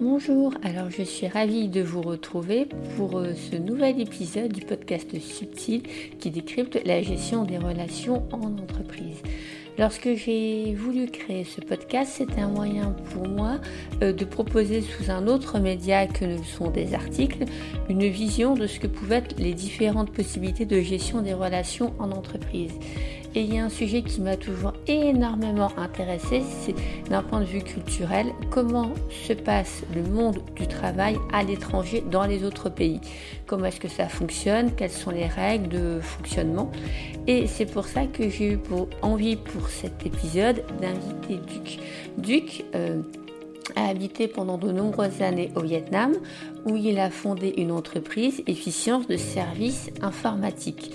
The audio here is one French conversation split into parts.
Bonjour, alors je suis ravie de vous retrouver pour euh, ce nouvel épisode du podcast Subtil qui décrypte la gestion des relations en entreprise. Lorsque j'ai voulu créer ce podcast, c'était un moyen pour moi euh, de proposer sous un autre média que ne sont des articles, une vision de ce que pouvaient être les différentes possibilités de gestion des relations en entreprise. Et il y a un sujet qui m'a toujours énormément intéressé, c'est d'un point de vue culturel, comment se passe le monde du travail à l'étranger dans les autres pays. Comment est-ce que ça fonctionne, quelles sont les règles de fonctionnement? Et c'est pour ça que j'ai eu pour envie pour cet épisode d'inviter Duc. Duc euh, a habité pendant de nombreuses années au Vietnam où il a fondé une entreprise efficience de services informatiques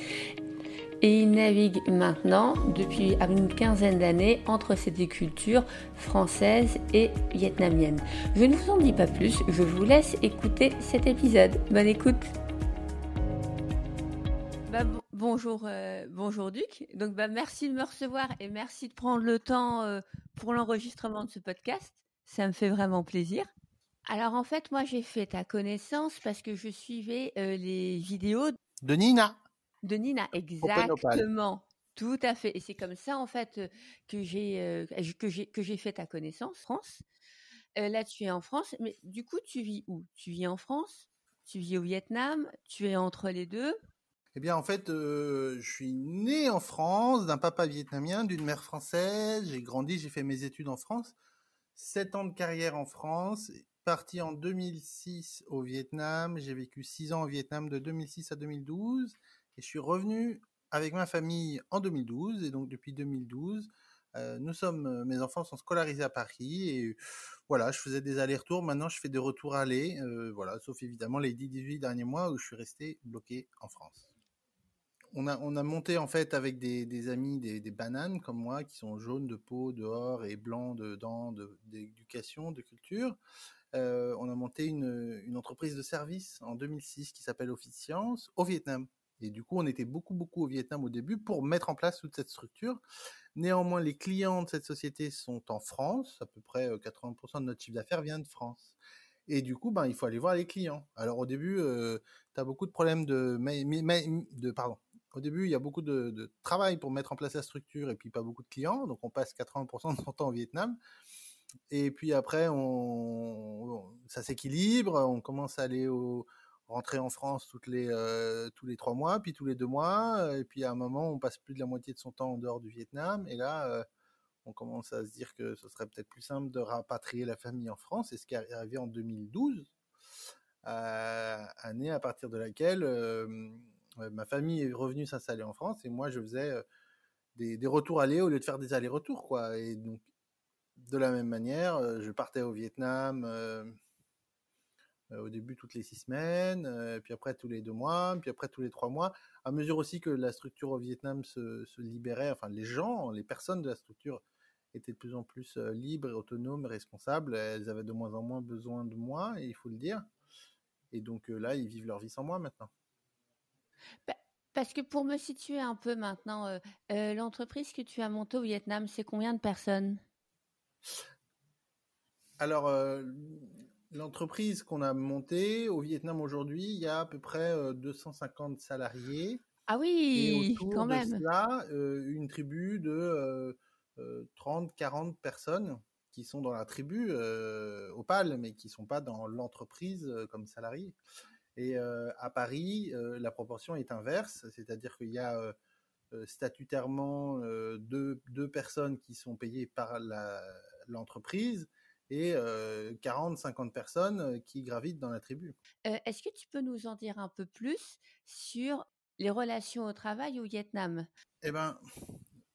et il navigue maintenant depuis une quinzaine d'années entre ces deux cultures françaises et vietnamiennes. Je ne vous en dis pas plus, je vous laisse écouter cet épisode. Bonne écoute. Bah, bonjour, euh, bonjour Duc. Donc bah, merci de me recevoir et merci de prendre le temps euh, pour l'enregistrement de ce podcast. Ça me fait vraiment plaisir. Alors en fait, moi j'ai fait ta connaissance parce que je suivais euh, les vidéos de Nina. De Nina, exactement. Tout à fait. Et c'est comme ça, en fait, que j'ai que j'ai que j'ai fait ta connaissance, France. là, tu es en France, mais du coup, tu vis où? Tu vis en France? Tu vis au Vietnam? Tu es entre les deux? Eh bien, en fait, je suis né en France, d'un papa vietnamien, d'une mère française. J'ai grandi, j'ai fait mes études en France. Sept ans de carrière en France. Parti en 2006 au Vietnam. J'ai vécu six ans au Vietnam de 2006 à 2012. Et je suis revenu avec ma famille en 2012. Et donc, depuis 2012, euh, nous sommes, euh, mes enfants sont scolarisés à Paris. Et voilà, je faisais des allers-retours. Maintenant, je fais des retours aller. Euh, voilà, sauf évidemment les 10-18 derniers mois où je suis resté bloqué en France. On a, on a monté en fait avec des, amis des, bananes comme moi qui sont jaunes de peau dehors et blancs dedans d'éducation, de, de, culture. On a monté une, une, entreprise de service en 2006 qui s'appelle Officience au Vietnam. Et du coup, on était beaucoup, beaucoup au Vietnam au début pour mettre en place toute cette structure. Néanmoins, les clients de cette société sont en France. À peu près 80% euh, de notre chiffre d'affaires vient de France. Et du coup, ben, il faut aller voir les clients. Alors au début, euh, tu as beaucoup de problèmes de. Pardon. Au début, il y a beaucoup de, de, travail pour mettre en place la structure et puis pas beaucoup de clients. Donc on passe 80% de son temps au Vietnam. Et puis après, on, ça s'équilibre. On commence à aller au, rentrer en France toutes les, euh, tous les trois mois, puis tous les deux mois, euh, et puis à un moment, on passe plus de la moitié de son temps en dehors du Vietnam, et là, euh, on commence à se dire que ce serait peut-être plus simple de rapatrier la famille en France, et ce qui est arrivé en 2012, année à partir de laquelle ma famille est revenue s'installer en France, et moi, je faisais des, des retours allers au lieu de faire des allers-retours, quoi, et donc, de la même manière, je partais au Vietnam euh, au début toutes les six semaines, euh, puis après tous les deux mois, puis après tous les trois mois, à mesure aussi que la structure au Vietnam se, se libérait, enfin les gens, les personnes de la structure étaient de plus en plus euh, libres autonomes et responsables, elles avaient de moins en moins besoin de moi, et il faut le dire. Et donc là, ils vivent leur vie sans moi maintenant. Parce que pour me situer un peu maintenant, euh, euh, l'entreprise que tu as montée au Vietnam, c'est combien de personnes? Alors, euh, L'entreprise qu'on a montée au Vietnam aujourd'hui, il y a à peu près 250 salariés. Ah oui, et quand même. Là, une tribu de 30, 40 personnes qui sont dans la tribu euh, Opal, mais qui sont pas dans l'entreprise comme salariés. Et à Paris, la proportion est inverse, c'est-à-dire qu'il y a statutairement deux, deux, personnes qui sont payées par l'entreprise et 40-50 personnes qui gravitent dans la tribu. Est-ce que tu peux nous en dire un peu plus sur les relations au travail au Vietnam? Eh ben,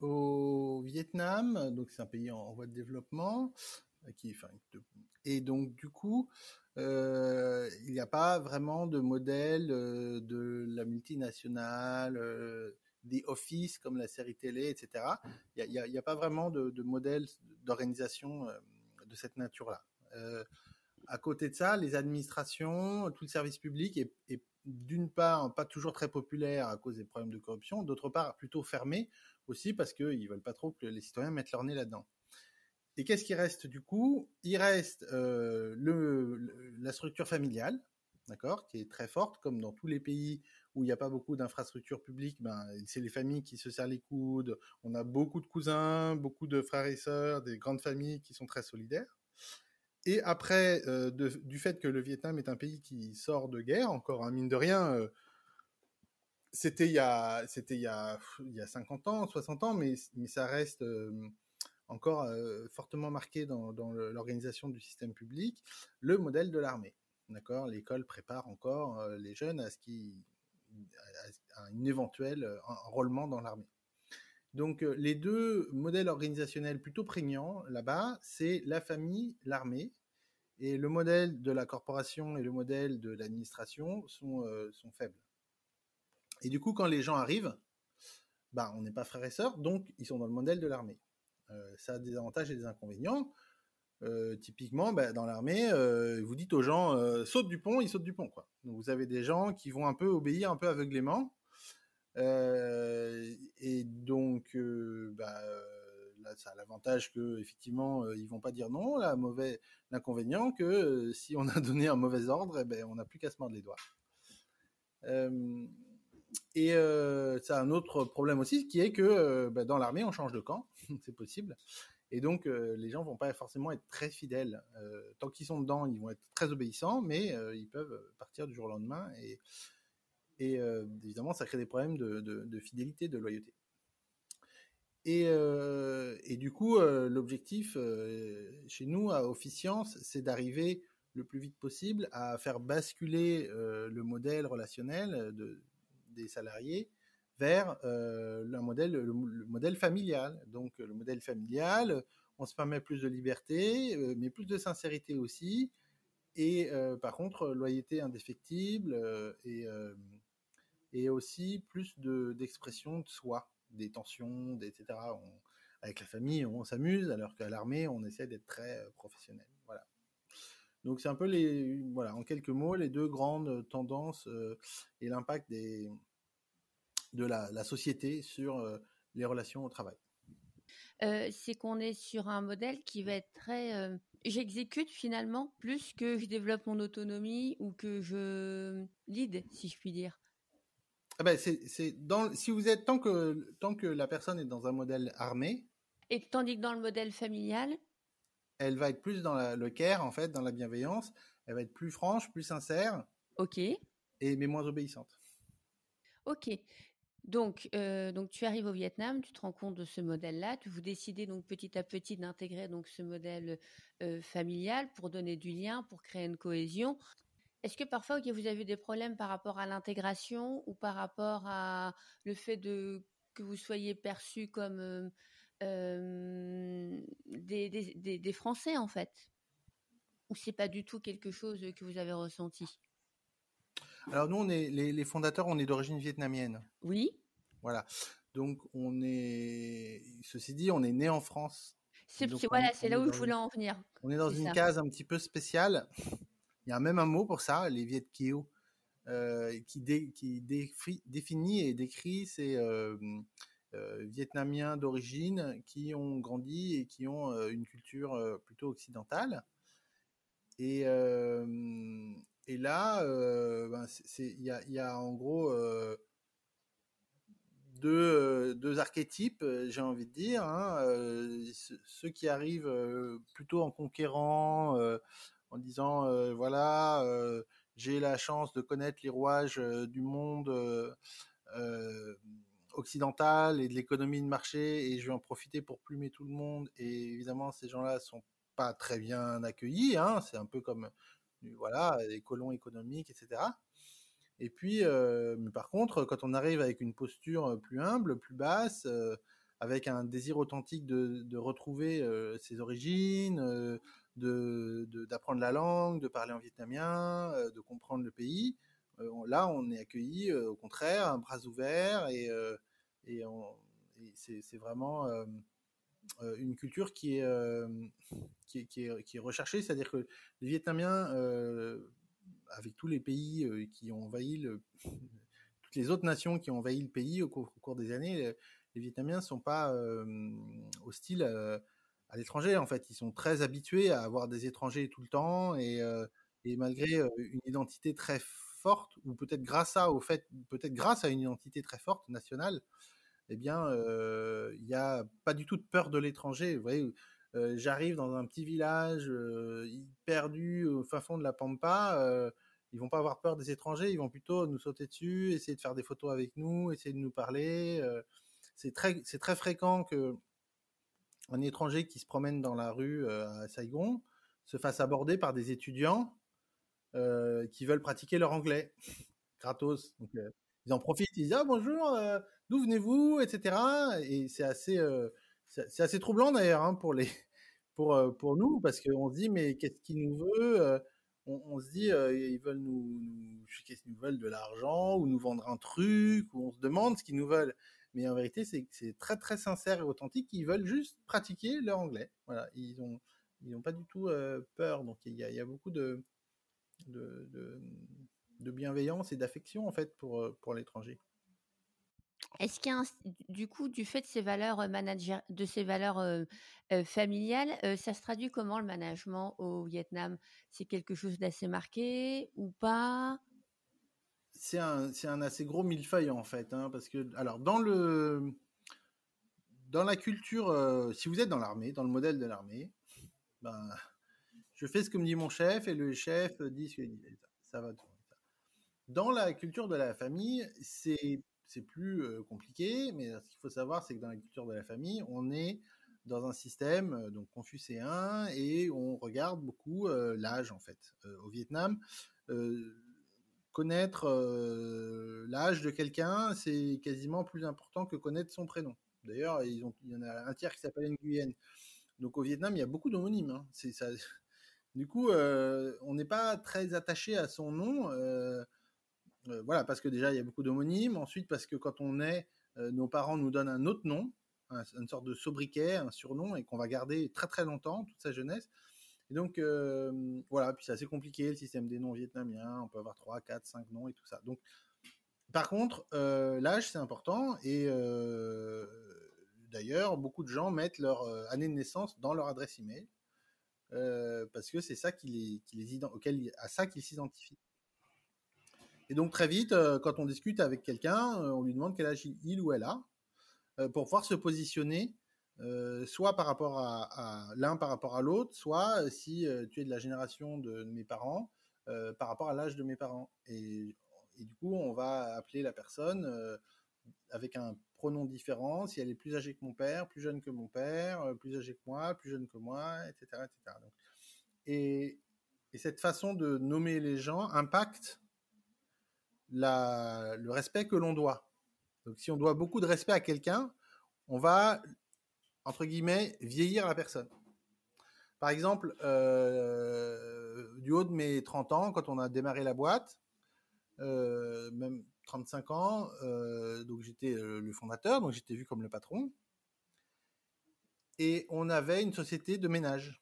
au Vietnam, donc c'est un pays en, voie de développement, qui, enfin, et donc du coup, euh, il n'y a pas vraiment de modèle euh, de la multinationale, euh, des offices comme la série télé, etc. Il n'y a, a, a, pas vraiment de, de modèle d'organisation de cette nature-là. Euh, à côté de ça, les administrations, tout le service public est, d'une part pas toujours très populaire à cause des problèmes de corruption, d'autre part plutôt fermé aussi parce qu'ils veulent pas trop que les citoyens mettent leur nez là-dedans. et qu'est-ce qui reste du coup? Il reste euh, le, la structure familiale, d'accord, qui est très forte, comme dans tous les pays où il n'y a pas beaucoup d'infrastructures publiques, ben, c'est les familles qui se serrent les coudes. On a beaucoup de cousins, beaucoup de frères et sœurs, des grandes familles qui sont très solidaires. Et après, euh, du fait que le Vietnam est un pays qui sort de guerre, encore un mine de rien, euh, c'était il y a, il il y a 50 ans, 60 ans, mais, mais ça reste euh, encore fortement marqué dans, l'organisation du système public, le modèle de l'armée. D'accord, l'école prépare encore les jeunes à ce qui, à un éventuel euh, enrôlement dans l'armée. Donc euh, les deux modèles organisationnels plutôt prégnants là-bas, c'est la famille, l'armée, et le modèle de la corporation et le modèle de l'administration sont, euh, sont faibles. Et du coup, quand les gens arrivent, bah, on n'est pas frères et sœurs, donc ils sont dans le modèle de l'armée. Euh, ça a des avantages et des inconvénients. Typiquement, bah, dans l'armée, vous dites aux gens saute du pont, ils sautent du pont. Donc vous avez des gens qui vont un peu obéir un peu aveuglément. Et donc, bah, là, ça a l'avantage que effectivement, ils vont pas dire non. La mauvais, l'inconvénient que si on a donné un mauvais ordre, eh ben, on n'a plus qu'à se mordre les doigts. Et ça a un autre problème aussi, qui est que bah, dans l'armée, on change de camp, c'est possible. Et donc, euh, les gens vont pas forcément être très fidèles. Euh, tant qu'ils sont dedans, ils vont être très obéissants, mais euh, ils peuvent partir du jour au lendemain. Et, évidemment, ça crée des problèmes de, fidélité, de loyauté. Et, du coup, l'objectif chez nous, à Officiance, c'est d'arriver le plus vite possible à faire basculer le modèle relationnel de, des salariés vers euh, le, modèle, le, le, modèle familial. Donc le modèle familial, on se permet plus de liberté, euh, mais plus de sincérité aussi. Et euh, par contre, loyauté indéfectible et, et aussi plus d'expression de, soi, des tensions, etc. Avec la famille, on s'amuse, alors qu'à l'armée, on essaie d'être très professionnel. Voilà. Donc c'est un peu les, voilà, en quelques mots, les deux grandes tendances et l'impact des, de la, la, société sur euh, les relations au travail. Euh, c'est qu'on est sur un modèle qui va être très... Euh, j'exécute finalement plus que je développe mon autonomie ou que je lead, si je puis dire. Ah ben c'est dans si vous êtes tant que tant que la personne est dans un modèle armé et tandis que dans le modèle familial? elle va être plus dans la, le care en fait dans la bienveillance. Elle va être plus franche plus sincère ok. et mais moins obéissante. Ok donc, euh, donc tu arrives au Vietnam, tu te rends compte de ce modèle-là, tu vous décidez donc petit à petit d'intégrer donc ce modèle euh, familial pour donner du lien, pour créer une cohésion. Est-ce que parfois vous avez des problèmes par rapport à l'intégration ou par rapport à le fait que vous soyez perçu comme euh, des, des, des, Français en fait? Ou c'est pas du tout quelque chose que vous avez ressenti? Alors nous, on est les, les fondateurs, on est d'origine vietnamienne. Oui. Voilà. Donc on est, ceci dit, on est né en France. C'est voilà, c'est là où je voulais en venir. On est dans une ça. case un petit peu spéciale. Il y a même un mot pour ça, les Viet Kieu, euh, qui, dé, qui définit et décrit ces euh, euh, Vietnamiens d'origine qui ont grandi et qui ont euh, une culture plutôt occidentale. Et, et là, euh, ben il y a, en gros euh, deux, deux, archétypes, j'ai envie de dire. Hein, euh, ceux qui arrivent euh, plutôt en conquérant, euh, en disant voilà, j'ai la chance de connaître les rouages du monde occidental et de l'économie de marché et je vais en profiter pour plumer tout le monde. Et évidemment, ces gens-là sont pas très bien accueillis. Hein, C'est un peu comme voilà, les colons économiques, etc. Et puis, euh, mais par contre, quand on arrive avec une posture plus humble, plus basse, euh, avec un désir authentique de, de retrouver euh, ses origines, euh, d'apprendre la langue, de parler en vietnamien, euh, de comprendre le pays, euh, là, on est accueilli, au contraire, un bras ouvert, et, et, et c'est vraiment euh, une culture qui est, euh, qui qui est, recherchée, c'est-à-dire que les Vietnamiens, euh, avec tous les pays euh, qui ont envahi toutes les autres nations qui ont envahi le pays au cours, des années, les, Vietnamiens ne sont pas euh, hostiles à l'étranger. En fait, ils sont très habitués à avoir des étrangers tout le temps et, et malgré une identité très forte, ou peut-être grâce à au fait, peut-être grâce à une identité très forte nationale, eh bien, il n'y a pas du tout de peur de l'étranger. Vous voyez, j'arrive dans un petit village perdu au fin fond de la pampa ils vont pas avoir peur des étrangers, ils vont plutôt nous sauter dessus, essayer de faire des photos avec nous, essayer de nous parler. c'est très, c'est très fréquent que un étranger qui se promène dans la rue à Saigon se fasse aborder par des étudiants qui veulent pratiquer leur anglais gratos. Ils en profitent, ils disent ah bonjour, d'où venez-vous, etc. Et c'est assez, c'est assez troublant d'ailleurs hein, pour les, pour nous parce qu'on se dit mais qu'est-ce qu'il nous veut on, se dit, ils veulent nous, nous qu'est-ce qu'ils nous veulent de l'argent ou nous vendre un truc ou on se demande ce qu'ils nous veulent. Mais en vérité, c'est très très sincère et authentique. Ils veulent juste pratiquer leur anglais. Voilà, ils ont ils n'ont pas du tout peur. Donc il y a, beaucoup de de, de, bienveillance et d'affection en fait pour pour l'étranger. Est-ce qu'il y a du coup, du fait de ces valeurs manager, de ces valeurs familiales, ça se traduit comment le management au Vietnam? C'est quelque chose d'assez marqué ou pas? C'est un, un assez gros millefeuille en fait, hein, parce que alors dans le dans la culture, si vous êtes dans l'armée, dans le modèle de l'armée, ben je fais ce que me dit mon chef et le chef dit ce que dit. Ça va. Dans la culture de la famille, c'est c'est plus compliqué, mais ce qu'il faut savoir, c'est que dans la culture de la famille, on est dans un système donc confucéen et on regarde beaucoup l'âge en fait. au Vietnam, connaître l'âge de quelqu'un, c'est quasiment plus important que connaître son prénom. D'ailleurs, il y en a un tiers qui s'appelle Nguyen. Donc au Vietnam, il y a beaucoup d'homonymes. Hein. Du coup, on n'est pas très attaché à son nom. Voilà, parce que déjà, il y a beaucoup d'homonymes. Ensuite, parce que quand on est, euh, nos parents nous donnent un autre nom, une sorte de sobriquet, un surnom, et qu'on va garder très très longtemps, toute sa jeunesse. Et donc, euh, voilà, puis c'est assez compliqué, le système des noms vietnamiens. On peut avoir 3, 4, 5 noms et tout ça. Donc, par contre, l'âge, c'est important. Et d'ailleurs, beaucoup de gens mettent leur année de naissance dans leur adresse email. parce que c'est ça les auquel, à ça qu'ils s'identifient. Et donc très vite, euh, quand on discute avec quelqu'un, euh, on lui demande quel âge il ou elle a, euh, pour pouvoir se positionner, soit par rapport à, l'un par rapport à l'autre, soit si tu es de la génération de, mes parents, par rapport à l'âge de mes parents. Et, du coup, on va appeler la personne avec un pronom différent, si elle est plus âgée que mon père, plus jeune que mon père, plus âgée que moi, plus jeune que moi, etc. etc. et, et cette façon de nommer les gens impacte le respect que l'on doit. Donc si on doit beaucoup de respect à quelqu'un, on va, entre guillemets, vieillir la personne. Par exemple, euh, du haut de mes 30 ans, quand on a démarré la boîte, euh, même 35 ans, euh, donc j'étais le fondateur, donc j'étais vu comme le patron. Et on avait une société de ménage.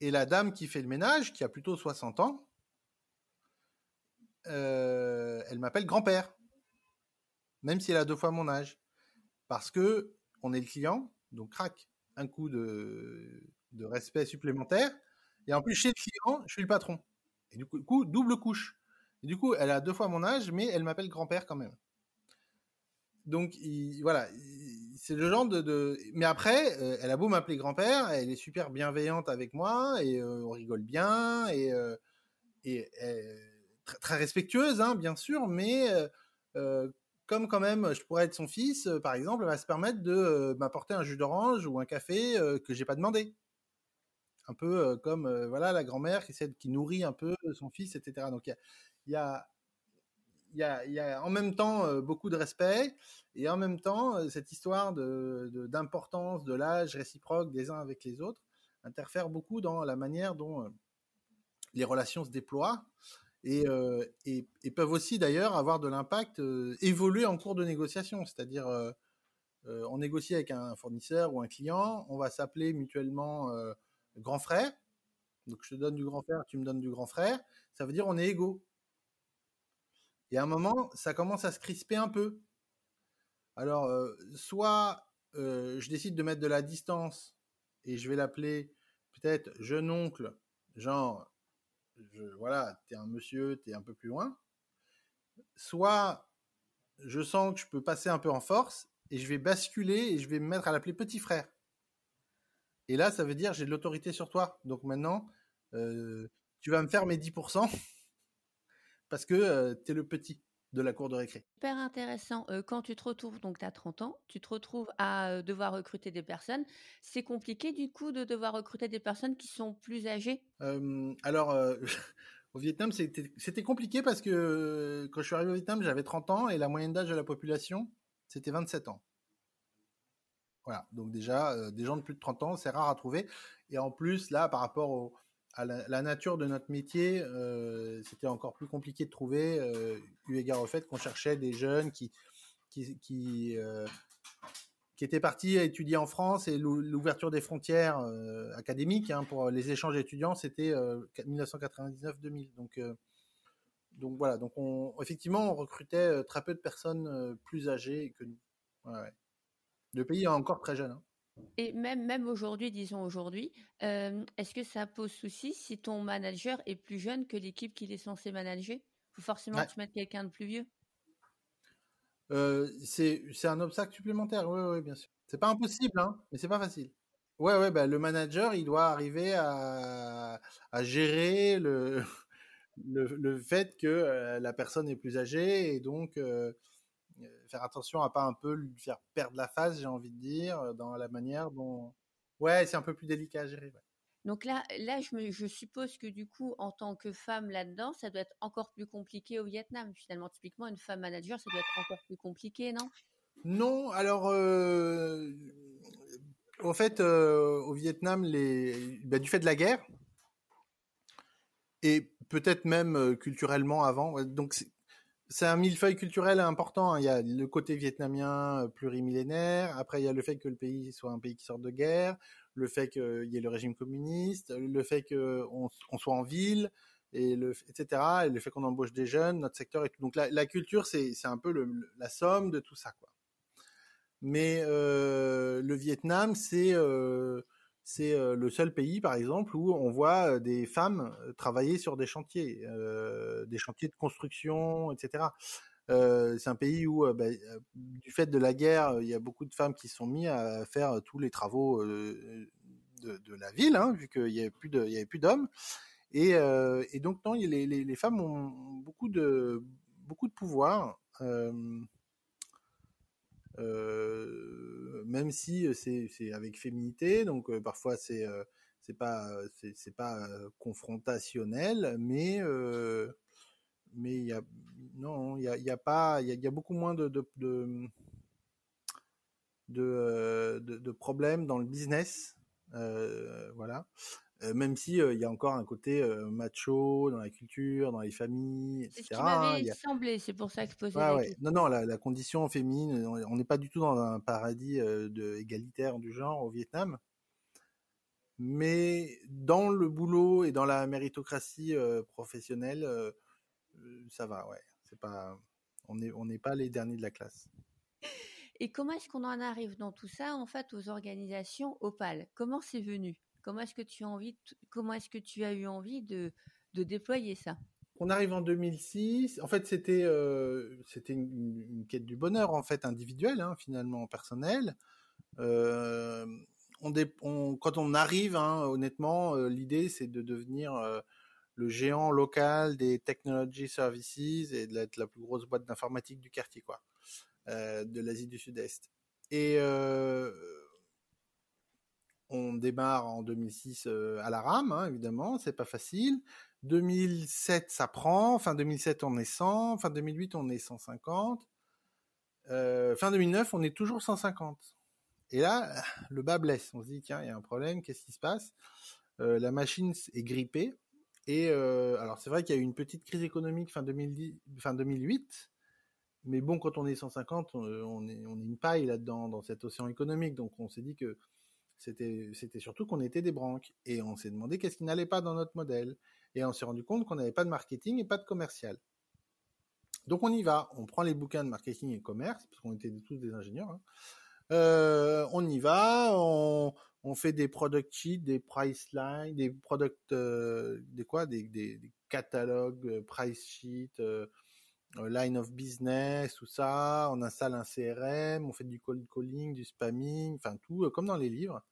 Et la dame qui fait le ménage, qui a plutôt 60 ans, euh, elle m'appelle grand-père, même si elle a deux fois mon âge, parce que on est le client, donc crac, un coup de, respect supplémentaire, et en plus chez le client, je suis le patron, et du coup, double couche. Et du coup, elle a deux fois mon âge, mais elle m'appelle grand-père quand même. Donc voilà, c'est le genre de, Mais après, euh, elle a beau m'appeler grand-père, elle est super bienveillante avec moi et euh, on rigole bien et et très, respectueuse, hein, bien sûr, mais comme quand même je pourrais être son fils, par exemple, elle va se permettre de m'apporter un jus d'orange ou un café que j'ai pas demandé. Un peu comme voilà la grand-mère qui, nourrit un peu son fils, etc. Donc il y a, en même temps beaucoup de respect et en même temps cette histoire d'importance de l'âge réciproque des uns avec les autres interfère beaucoup dans la manière dont les relations se déploient et, et, peuvent aussi d'ailleurs avoir de l'impact, évoluer en cours de négociation. C'est-à-dire, on négocie avec un fournisseur ou un client, on va s'appeler mutuellement grand frère. Donc je te donne du grand frère, tu me donnes du grand frère. Ça veut dire on est égaux. Et à un moment, ça commence à se crisper un peu. Alors, soit euh, je décide de mettre de la distance et je vais l'appeler peut-être jeune oncle, genre, voilà, t'es un monsieur, t'es un peu plus loin. Soit je sens que je peux passer un peu en force et je vais basculer et je vais me mettre à l'appeler petit frère. Et là, ça veut dire j'ai de l'autorité sur toi. Donc maintenant, euh, tu vas me faire mes 10% parce que euh, tu es le petit de la cour de récré. Super intéressant. Euh, quand tu te retrouves, donc tu as 30 ans, tu te retrouves à devoir recruter des personnes. C'est compliqué du coup de devoir recruter des personnes qui sont plus âgées? Alors, au Vietnam, c'était compliqué parce que quand je suis arrivé au Vietnam, j'avais 30 ans et la moyenne d'âge de la population, c'était 27 ans. Voilà, donc déjà, des gens de plus de 30 ans, c'est rare à trouver. Et en plus, là, par rapport au, à la, nature de notre métier, euh, c'était encore plus compliqué de trouver, euh, eu égard au fait qu'on cherchait des jeunes qui, qui, qui, euh, étaient partis étudier en France et l'ouverture des frontières académiques hein, pour les échanges étudiants, c'était 1999-2000. Donc, donc voilà, donc on, effectivement, on recrutait très peu de personnes plus âgées que nous. Le pays est encore très jeune. Hein. Et même, même aujourd'hui, disons aujourd'hui, euh, est-ce que ça pose souci si ton manager est plus jeune que l'équipe qu'il est censé manager? Faut forcément que tu mettes quelqu'un de plus vieux euh, c'est, un obstacle supplémentaire, oui, oui, bien sûr. C'est pas impossible, hein, mais c'est pas facile. Ouais, ouais, bah, le manager, il doit arriver à, à gérer le, le, le, fait que euh, la personne est plus âgée et donc faire attention à pas un peu lui faire perdre la face, j'ai envie de dire, euh, dans la manière dont. Ouais, c'est un peu plus délicat à gérer. Donc là, là je, je, suppose que du coup, en tant que femme là-dedans, ça doit être encore plus compliqué au Vietnam. Finalement, typiquement, une femme manager, ça doit être encore plus compliqué, non? Non, alors, euh, au fait, euh, au Vietnam, les, bah, du fait de la guerre, et peut-être même culturellement avant, donc c'est un millefeuille culturel important. Hein. Il y a le côté vietnamien euh, plurimillénaire. Après, il y a le fait que le pays soit un pays qui sort de guerre, le fait qu'il y ait le régime communiste, le fait qu'on on soit en ville, et le, etc. Et le fait qu'on embauche des jeunes, notre secteur. Donc la, la culture, c'est un peu la somme de tout ça. Mais euh, le Vietnam, c'est euh, c'est euh, le seul pays, par exemple, où on voit euh, des femmes euh, travailler sur des chantiers, des chantiers de construction, etc. c'est un pays où, bah, du fait de la guerre, il y a beaucoup de femmes qui sont mises à faire tous les travaux de, la ville, hein, vu qu'il n'y avait plus d'hommes. Et, donc non, les, femmes ont beaucoup de beaucoup de pouvoir. Euh, même si euh, c'est avec féminité, donc euh, parfois c'est c'est pas c'est pas confrontationnel, mais mais il y a non il y pas il y beaucoup moins de de, de problèmes dans le business voilà euh, même si il y a encore un côté macho dans la culture, dans les familles, etc. C'est ce qui m'avait semblé, c'est pour ça que je posais la question. Non, non, la, condition féminine, on n'est pas du tout dans un paradis de, égalitaire du genre au Vietnam. Mais dans le boulot et dans la méritocratie professionnelle, ça va, ouais. C'est pas, on n'est on n'est pas les derniers de la classe. Et comment est-ce qu'on en arrive dans tout ça, en fait, aux organisations Opal Comment c'est venu? Comment est-ce que tu as eu envie de, déployer ça? On arrive en 2006. En fait, c'était euh, une, quête du bonheur en fait individuelle, hein, finalement personnelle. Euh, quand on arrive, hein, honnêtement, euh, l'idée c'est de devenir le géant local des technology services et d'être la plus grosse boîte d'informatique du quartier, quoi, de l'Asie du Sud-Est. Et on démarre en 2006 euh, à la rame, hein, évidemment, c'est pas facile. 2007, ça prend. Fin 2007, on est 100. Fin 2008, on est 150. Euh, fin 2009, on est toujours 150. Et là, le bas blesse. On se dit, tiens, il y a un problème, qu'est-ce qui se passe? Euh, La machine est grippée. Et alors, c'est vrai qu'il y a eu une petite crise économique fin, 2010, fin 2008. Mais bon, quand on est 150, on est, on est une paille là-dedans, dans cet océan économique. Donc, on s'est dit que c'était, c'était surtout qu'on était des branques. Et on s'est demandé qu'est-ce qui n'allait pas dans notre modèle. Et on s'est rendu compte qu'on n'avait pas de marketing et pas de commercial. Donc on y va. On prend les bouquins de marketing et commerce, parce qu'on était tous des ingénieurs. Hein. Euh, on y va, on, on fait des product sheets, des price lines, des product, euh, des quoi, des, des, catalogues, euh, price sheets, euh, line of business, tout ça. On installe un CRM, on fait du cold calling, du spamming, enfin tout comme dans les livres.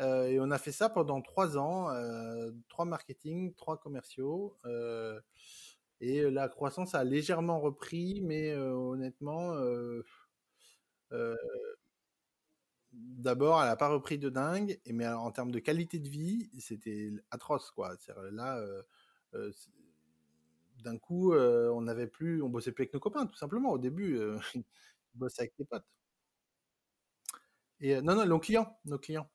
Euh, et on a fait ça pendant trois ans, euh, trois marketing, trois commerciaux. Euh, et la croissance a légèrement repris, mais honnêtement, d'abord, elle n'a pas repris de dingue, et mais en termes de qualité de vie, c'était atroce, quoi. Là, d'un coup, on n'avait plus, on bossait plus avec nos copains, tout simplement. Au début, on bossait avec les potes. Et non, non, nos clients, nos clients.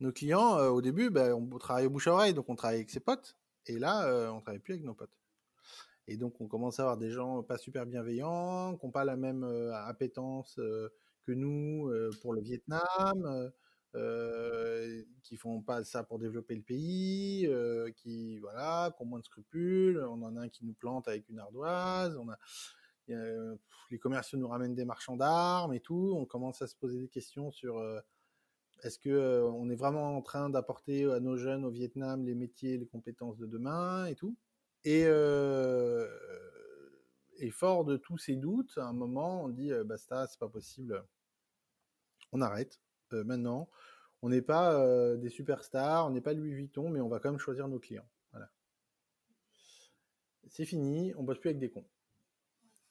Nos clients, au début, ben, on travaillait bouche à oreille, donc on travaillait avec ses potes, et là, on travaille plus avec nos potes. Et donc, on commence à avoir des gens pas super bienveillants, qui n'ont pas la même appétence que nous euh, pour le Vietnam, euh, euh, qui font pas ça pour développer le pays, qui voilà, ont moins de scrupules. On en a un qui nous plante avec une ardoise. On a les commerciaux nous ramènent des marchands d'armes et tout. On commence à se poser des questions sur est-ce que on est vraiment en train d'apporter à nos jeunes au Vietnam les métiers, les compétences de demain et tout? Et, et fort de tous ces doutes, à un moment, on dit basta, c'est pas possible on arrête euh, maintenant. On n'est pas euh, des superstars, on n'est pas Louis Vuitton, mais on va quand même choisir nos clients. Voilà. C'est fini, on bosse plus avec des cons.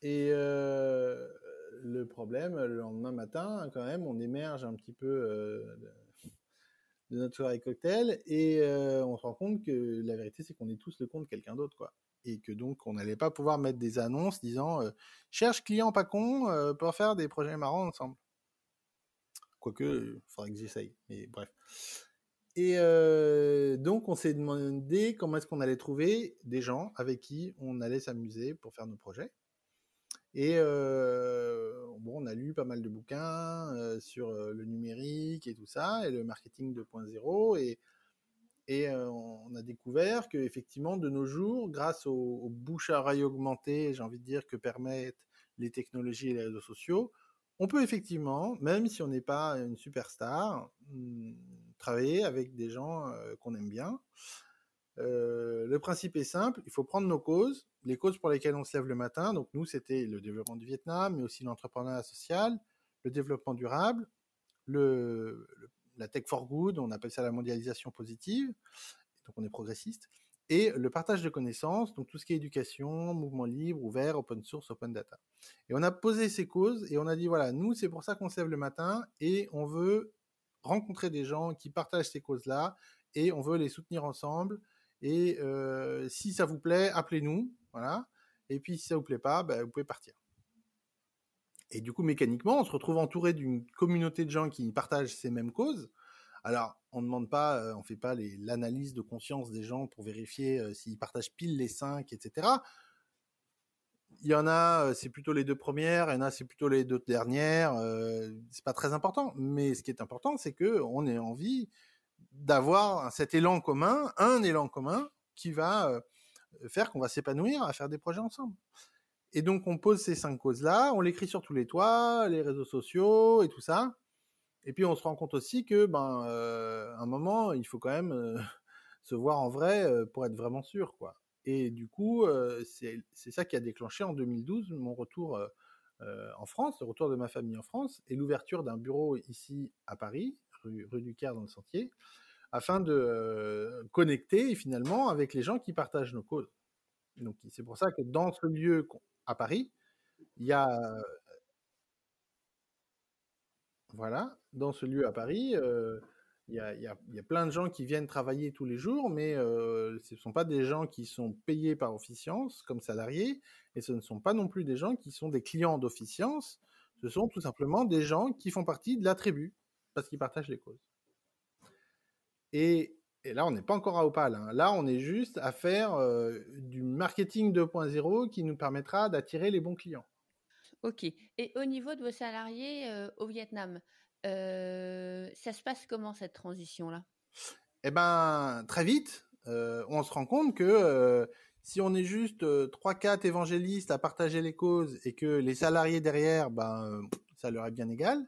Et euh, le problème, le lendemain matin, quand même, on émerge un petit peu de, notre soirée cocktail et on se rend compte que la vérité, c'est qu'on est tous le compte de quelqu'un d'autre, quoi. Et que donc, on n'allait pas pouvoir mettre des annonces disant cherche client pas con pour faire des projets marrants ensemble. Quoique, il faudrait que j'essaye. Mais bref. Et euh, donc, on s'est demandé comment est-ce qu'on allait trouver des gens avec qui on allait s'amuser pour faire nos projets. Et bon, on a lu pas mal de bouquins sur le numérique et tout ça, et le marketing 2.0. Et, on a découvert que effectivement, de nos jours, grâce aux, aux bouches à oreille augmentées, j'ai envie de dire, que permettent les technologies et les réseaux sociaux, on peut effectivement, même si on n'est pas une superstar, mmh, travailler avec des gens qu'on aime bien. Le principe est simple, il faut prendre nos causes, les causes pour lesquelles on se lève le matin. Donc nous, c'était le développement du Vietnam, mais aussi l'entrepreneuriat social, le développement durable, la tech for good, on appelle ça la mondialisation positive. Donc on est progressiste et le partage de connaissances, donc tout ce qui est éducation, mouvement libre, ouvert, open source, open data. Et on a posé ces causes et on a dit voilà, nous c'est pour ça qu'on se lève le matin et on veut rencontrer des gens qui partagent ces causes-là et on veut les soutenir ensemble. Et euh, si ça vous plaît, appelez-nous, voilà. Et puis si ça vous plaît pas, ben, vous pouvez partir. Et du coup, mécaniquement, on se retrouve entouré d'une communauté de gens qui partagent ces mêmes causes. Alors, on ne demande pas, euh, on fait pas l'analyse de conscience des gens pour vérifier euh, s'ils partagent pile les cinq, etc. Il y en a, euh, c'est plutôt les deux premières, il y en a, c'est plutôt les deux dernières. c'est pas très important, mais ce qui est important, c'est que on ait envie d'avoir cet élan commun, un élan commun qui va faire qu'on va s'épanouir à faire des projets ensemble. Et donc on pose ces cinq causes-là, on l'écrit sur tous les toits, les réseaux sociaux et tout ça. Et puis on se rend compte aussi que, ben, euh, un moment, il faut quand même euh, se voir en vrai euh, pour être vraiment sûr, quoi. Et du coup, c'est ça qui a déclenché en 2012 mon retour en France, le retour de ma famille en France, et l'ouverture d'un bureau ici à Paris, rue, du Caire dans le Sentier, afin de connecter finalement avec les gens qui partagent nos causes. Donc c'est pour ça que dans ce lieu à Paris, il y a voilà, dans ce lieu à Paris, euh, il y, a, plein de gens qui viennent travailler tous les jours, mais euh, ce ne sont pas des gens qui sont payés par Officiance comme salariés, et ce ne sont pas non plus des gens qui sont des clients d'Officiance, ce sont tout simplement des gens qui font partie de la tribu, parce qu'ils partagent les causes. Et, là, on n'est pas encore à Opal, hein. là, on est juste à faire euh, du marketing 2.0 qui nous permettra d'attirer les bons clients. OK et au niveau de vos salariés, au Vietnam, ça se passe comment cette transition-là? Eh ben, très vite, on se rend compte que, si on est juste, 3-4 évangélistes à partager les causes et que les salariés derrière, ben, ça leur est bien égal.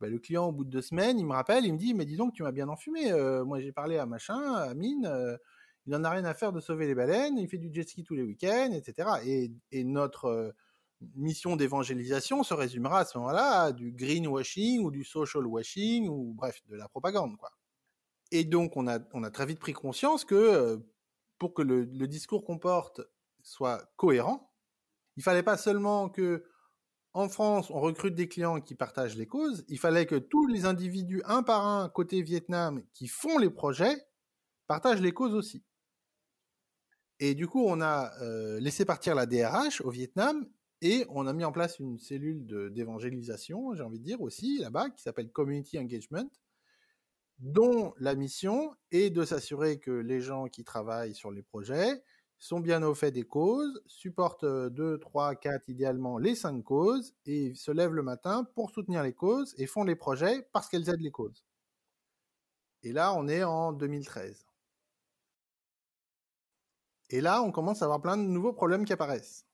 Bah, le client, au bout de deux semaines, il me rappelle, il me dit, mais dis donc, tu m'as bien enfumé. Euh, moi, j'ai parlé à machin, à Mine, euh, il n'en a rien à faire de sauver les baleines, il fait du jet ski tous les week-ends, etc. Et, notre euh, mission d'évangélisation se résumera à ce moment-là à du greenwashing ou du social washing ou bref, de la propagande, quoi. Et donc, on a, on a très vite pris conscience que pour que le, le discours qu'on porte soit cohérent, il fallait pas seulement que en France, on recrute des clients qui partagent les causes. Il fallait que tous les individus, un par un, côté Vietnam, qui font les projets, partagent les causes aussi. Et du coup, on a euh, laissé partir la DRH au Vietnam et on a mis en place une cellule d'évangélisation, j'ai envie de dire aussi, là-bas, qui s'appelle Community Engagement, dont la mission est de s'assurer que les gens qui travaillent sur les projets sont bien au fait des causes, supportent 2, 3, 4, idéalement les 5 causes, et se lèvent le matin pour soutenir les causes et font les projets parce qu'elles aident les causes. Et là, on est en 2013. Et là, on commence à avoir plein de nouveaux problèmes qui apparaissent.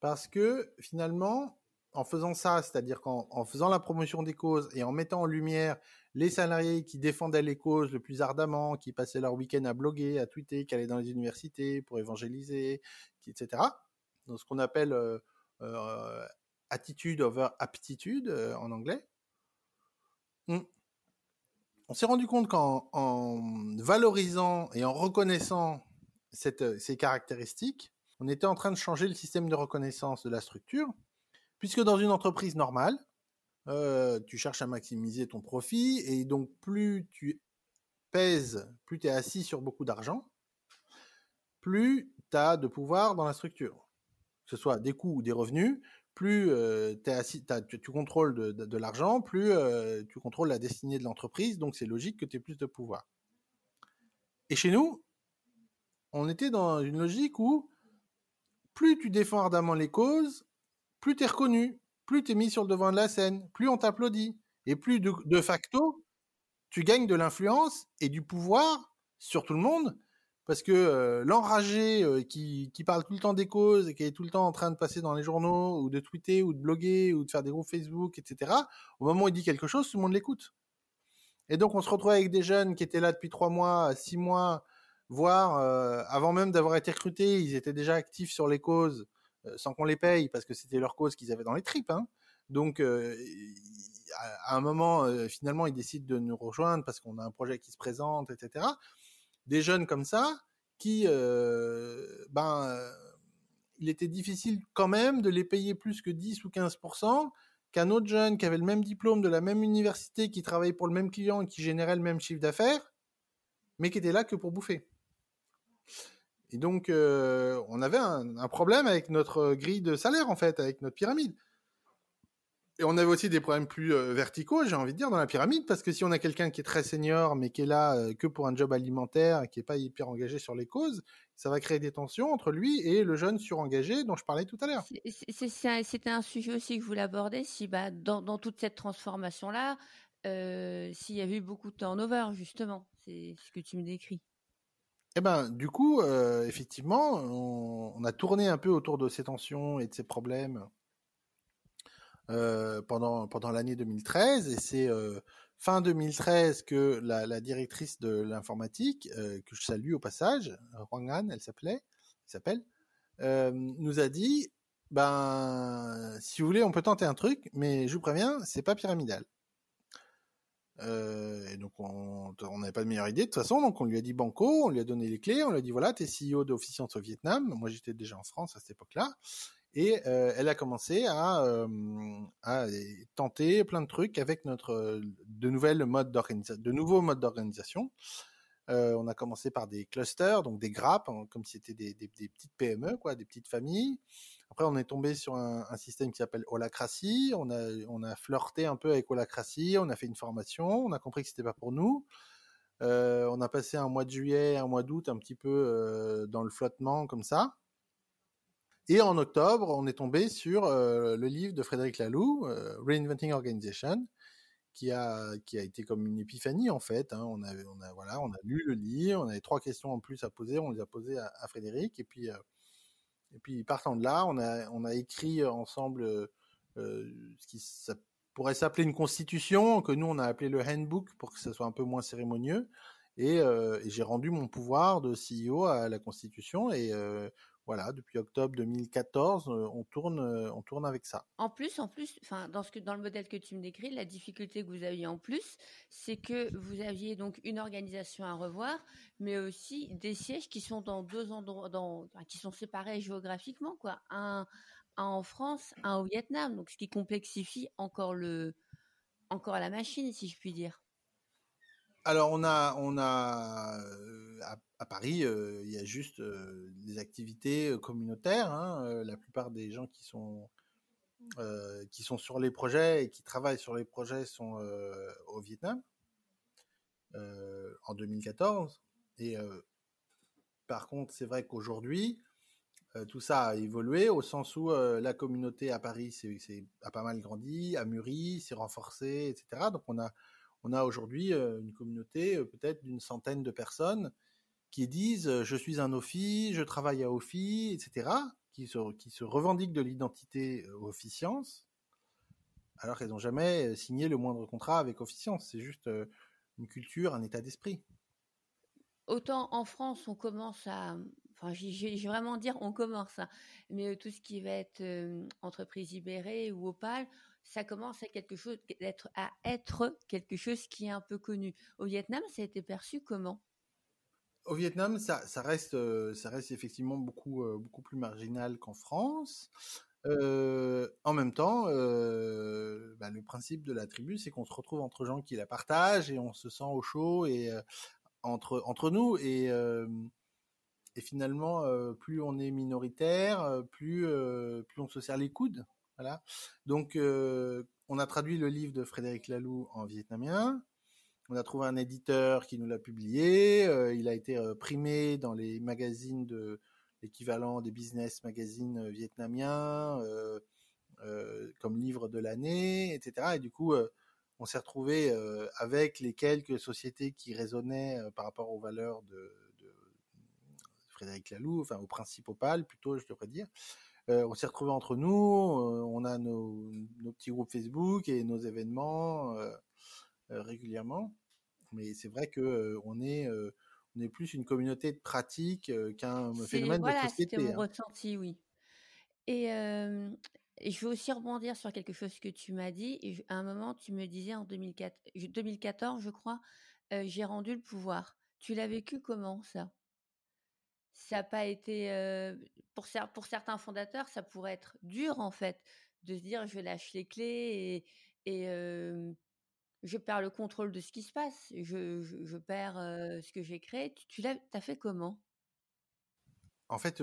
Parce que finalement, en faisant ça, c'est-à-dire qu'en faisant la promotion des causes et en mettant en lumière les salariés qui défendaient les causes le plus ardemment, qui passaient leur week-end à bloguer, à tweeter, qui allaient dans les universités pour évangéliser, etc. Donc ce qu'on appelle euh, euh, attitude over aptitude euh, en anglais. On, s'est rendu compte qu'en valorisant et en reconnaissant ces caractéristiques, on était en train de changer le système de reconnaissance de la structure, puisque dans une entreprise normale, tu cherches à maximiser ton profit, et donc plus tu pèses, plus tu es assis sur beaucoup d'argent, plus tu as de pouvoir dans la structure. Que ce soit des coûts ou des revenus, plus euh, assis, tu, contrôles de, l'argent, plus tu contrôles la destinée de l'entreprise, donc c'est logique que tu aies plus de pouvoir. Et chez nous, on était dans une logique où plus tu défends ardemment les causes, plus tu es reconnu, plus tu es mis sur le devant de la scène, plus on t'applaudit. Et plus de, facto, tu gagnes de l'influence et du pouvoir sur tout le monde. Parce que euh, l'enragé euh, qui, qui, parle tout le temps des causes et qui est tout le temps en train de passer dans les journaux ou de tweeter ou de bloguer ou de faire des groupes Facebook, etc., au moment où il dit quelque chose, tout le monde l'écoute. Et donc on se retrouve avec des jeunes qui étaient là depuis trois mois, six mois, voire euh, avant même d'avoir été recrutés, ils étaient déjà actifs sur les causes sans qu'on les paye parce que c'était leur cause qu'ils avaient dans les tripes. Hein. Donc, euh, à un moment, euh, finalement, ils décident de nous rejoindre parce qu'on a un projet qui se présente, etc. Des jeunes comme ça, qui, ben, il était difficile quand même de les payer plus que 10 ou 15% qu'un autre jeune qui avait le même diplôme de la même université, qui travaillait pour le même client et qui générait le même chiffre d'affaires, mais qui était là que pour bouffer. Et donc, euh, on avait un, problème avec notre grille de salaire, en fait, avec notre pyramide. Et on avait aussi des problèmes plus euh, verticaux, j'ai envie de dire, dans la pyramide, parce que si on a quelqu'un qui est très senior, mais qui est là euh, que pour un job alimentaire, qui n'est pas hyper engagé sur les causes, ça va créer des tensions entre lui et le jeune surengagé dont je parlais tout à l'heure. C'était un sujet aussi que je voulais si bah, dans, toute cette transformation-là, euh, s'il y avait eu beaucoup de turnover, justement, c'est ce que tu me décris. Eh ben, du coup, euh, effectivement, on, on, a tourné un peu autour de ces tensions et de ces problèmes euh, pendant pendant l'année 2013, et c'est euh, fin 2013 que la, la directrice de l'informatique, euh, que je salue au passage, Huang Han, elle s'appelait, s'appelle, euh, nous a dit, ben, si vous voulez, on peut tenter un truc, mais je vous préviens, c'est pas pyramidal. Euh, et donc on n'avait pas de meilleure idée de toute façon, donc on lui a dit banco, on lui a donné les clés, on lui a dit voilà, t'es CEO d'Officiance au Vietnam. Moi j'étais déjà en France à cette époque-là, et euh, elle a commencé à, euh, à, tenter plein de trucs avec notre de nouvelles modes d'organisation, de nouveaux modes d'organisation. On a commencé par des clusters, donc des grappes, hein, comme si c'était des, des, des, petites PME, quoi, des petites familles. Après, on est tombé sur un, système qui s'appelle Holacracy. On a, flirté un peu avec Holacracy. On a fait une formation. On a compris que c'était pas pour nous. Euh, on a passé un mois de juillet, un mois d'août, un petit peu euh, dans le flottement comme ça. Et en octobre, on est tombé sur euh, le livre de Frédéric Laloux, Reinventing Organization, qui a été comme une épiphanie en fait. Hein. On a on a lu le livre, on avait trois questions en plus à poser, on les a posées à, à Frédéric et puis et puis partant de là, on a on a écrit ensemble ce qui ça pourrait s'appeler une constitution, que nous on a appelé le handbook pour que ce soit un peu moins cérémonieux. Et, et j'ai rendu mon pouvoir de CEO à la constitution et voilà, depuis octobre 2014, on tourne, on tourne avec ça. En plus, en plus, enfin, dans ce que, dans le modèle que tu me décris, la difficulté que vous aviez en plus, c'est que vous aviez donc une organisation à revoir, mais aussi des sièges qui sont dans deux endroits, dans, qui sont séparés géographiquement, quoi. Un, un en France, un au Vietnam, donc ce qui complexifie encore le, encore la machine, si je puis dire. Alors on a, on a à, Paris, il y a juste des activités communautaires. Hein, la plupart des gens qui sont qui sont sur les projets et qui travaillent sur les projets sont au Vietnam en 2014. Et par contre, c'est vrai qu'aujourd'hui, tout ça a évolué au sens où la communauté à Paris c'est, a pas mal grandi, a mûri, s'est renforcée, etc. Donc on a on a aujourd'hui une communauté peut-être d'une centaine de personnes qui disent je suis un OFI, je travaille à OFI, etc., qui se, revendiquent de l'identité Officience, alors qu'elles n'ont jamais signé le moindre contrat avec Officience. C'est juste une culture, un état d'esprit. Autant en France, on commence à, enfin, j'ai vraiment dire on commence, hein, mais tout ce qui va être entreprise libérée ou Opal, ça commence à être quelque chose qui est un peu connu. Au Vietnam, ça a été perçu comment? Au Vietnam, ça, reste euh, reste effectivement beaucoup euh, beaucoup plus marginal qu'en France. Euh, en même temps, bah, le principe de la tribu, c'est qu'on se retrouve entre gens qui la partagent et on se sent au chaud entre nous et finalement, plus on est minoritaire, plus on se serre les coudes. Donc, euh, on a traduit le livre de Frédéric Laloux en vietnamien. On a trouvé un éditeur qui nous l'a publié. Euh, il a été euh, primé dans les magazines de l'équivalent des business magazines vietnamiens comme livre de l'année, etc. Et du coup, on s'est retrouvé avec les quelques sociétés qui résonnaient par rapport aux valeurs de, Frédéric Laloux, enfin aux principaux pâles plutôt, je devrais dire. Euh, on s'est retrouvés entre nous, euh, on a nos, petits groupes Facebook et nos événements euh, régulièrement. Mais c'est vrai que on est on est plus une communauté de pratique qu'un phénomène de société. C'était mon hein. ressenti, oui. Et, je veux aussi rebondir sur quelque chose que tu m'as dit. Et à un moment, tu me disais en 2004, 2014, je crois, j'ai rendu le pouvoir. Tu l'as vécu comment ça? Ça n'a pas été pour, certains fondateurs, ça pourrait être dur en fait de se dire je lâche les clés et, je perds le contrôle de ce qui se passe, je, perds ce que j'ai créé. Tu, tu l'as as fait comment? En fait,